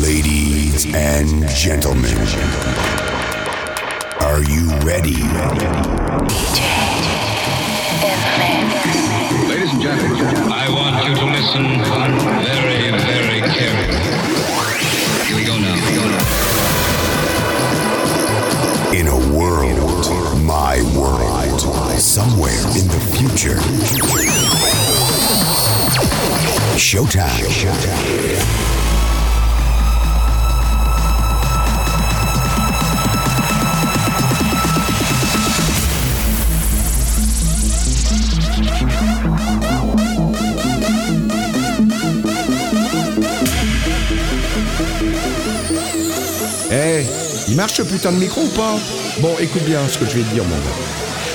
Ladies and gentlemen, are you ready? DJ Ladies and gentlemen, I want you to listen very, very carefully. Here we go now. Here we go now. In a world, my world, somewhere in the future. Showtime. Showtime. Il marche ce putain de micro ou pas? Bon, écoute bien ce que je vais te dire, mon gars.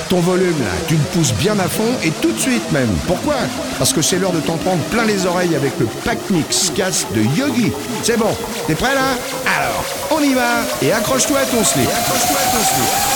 Ton volume là, tu le pousses bien à fond et tout de suite même. Pourquoi? Parce que c'est l'heure de t'en prendre plein les oreilles avec le pack mix casse de Yogi. C'est bon, t'es prêt là? Alors, on y va et accroche-toi à ton slip. Accroche-toi à ton slip.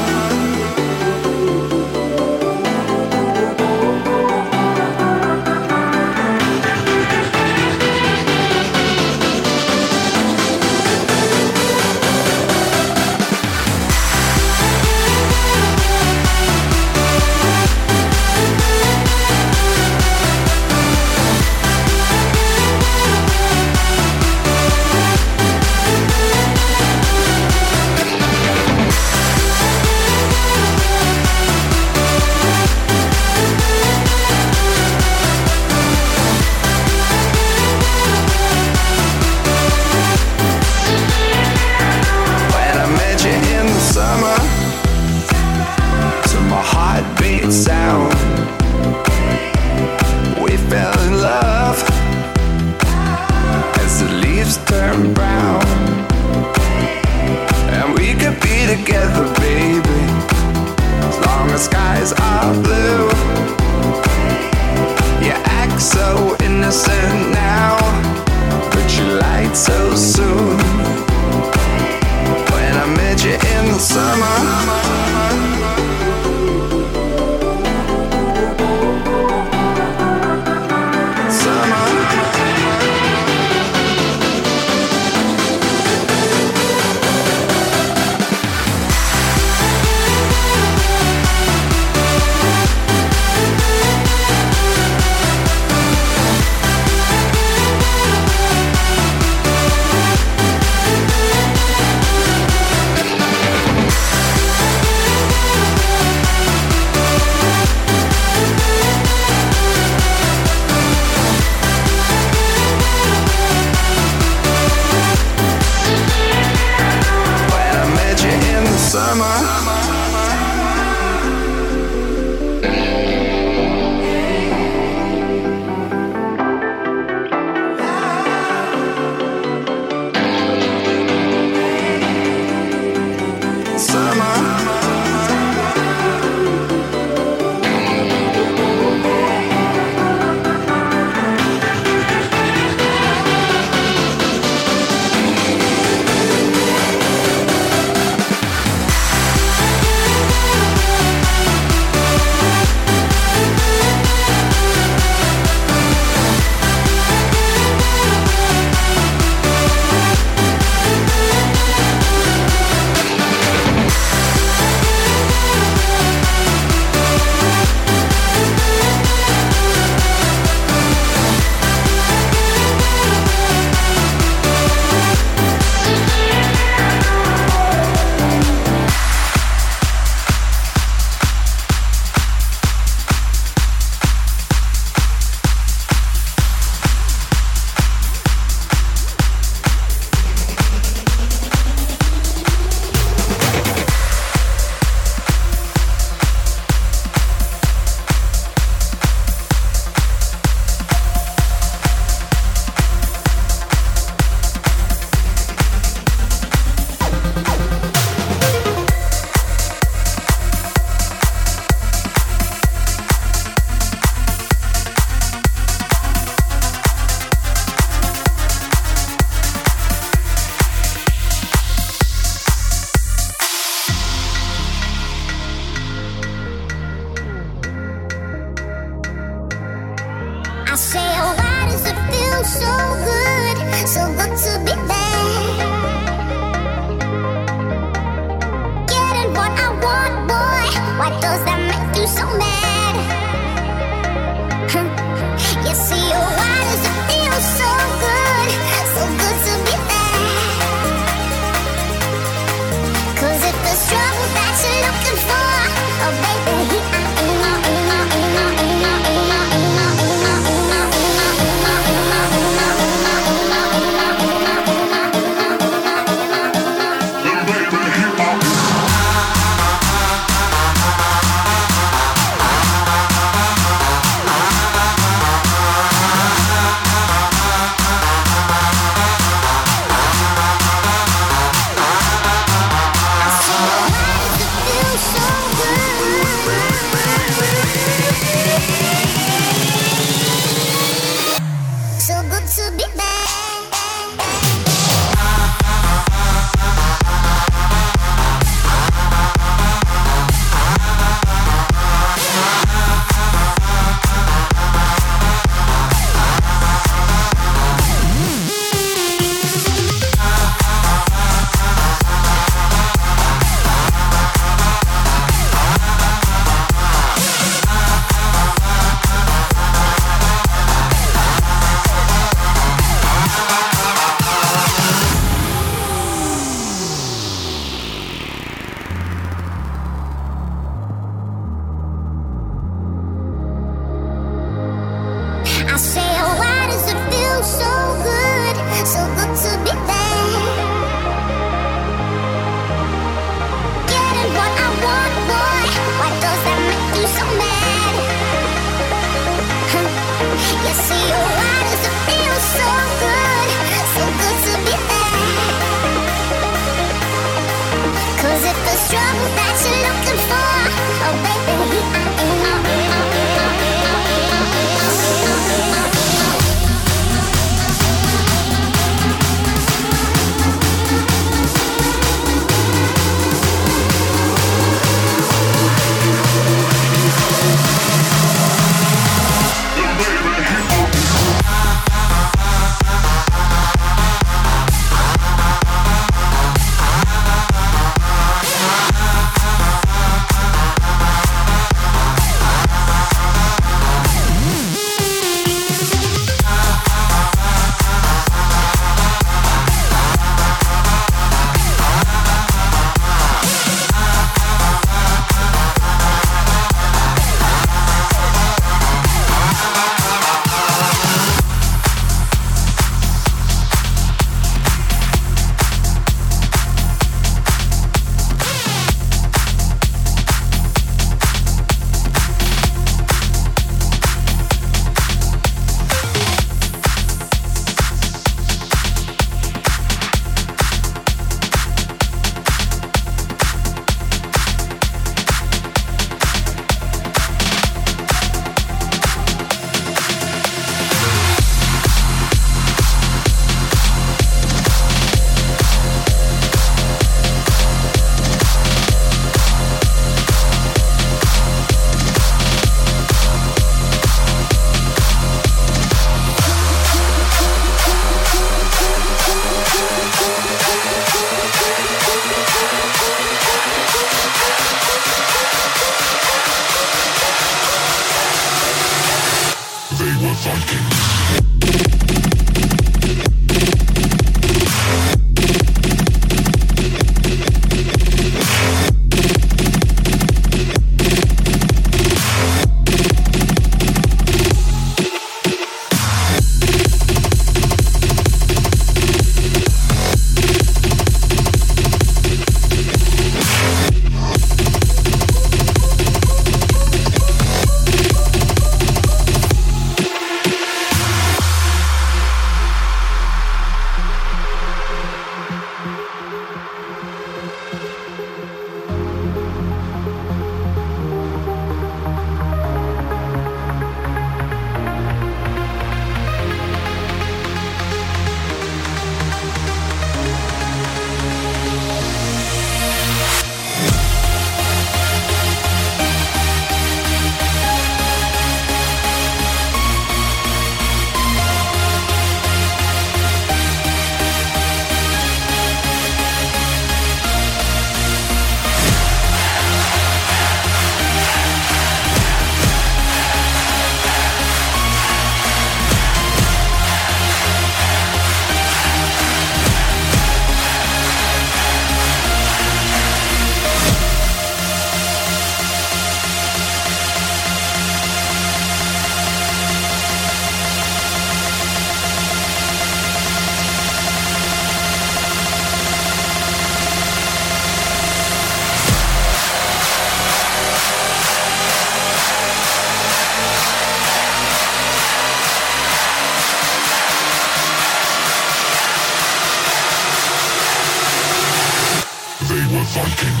Viking.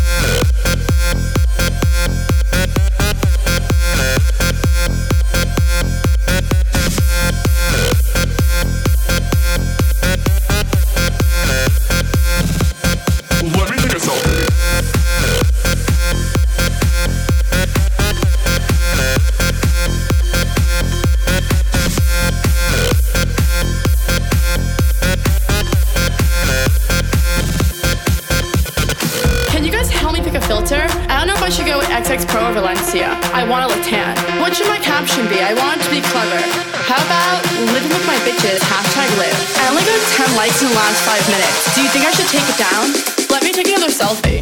Hashtag live. I only got 10 likes in the last five minutes. Do you think I should take it down? Let me take another. Selfie,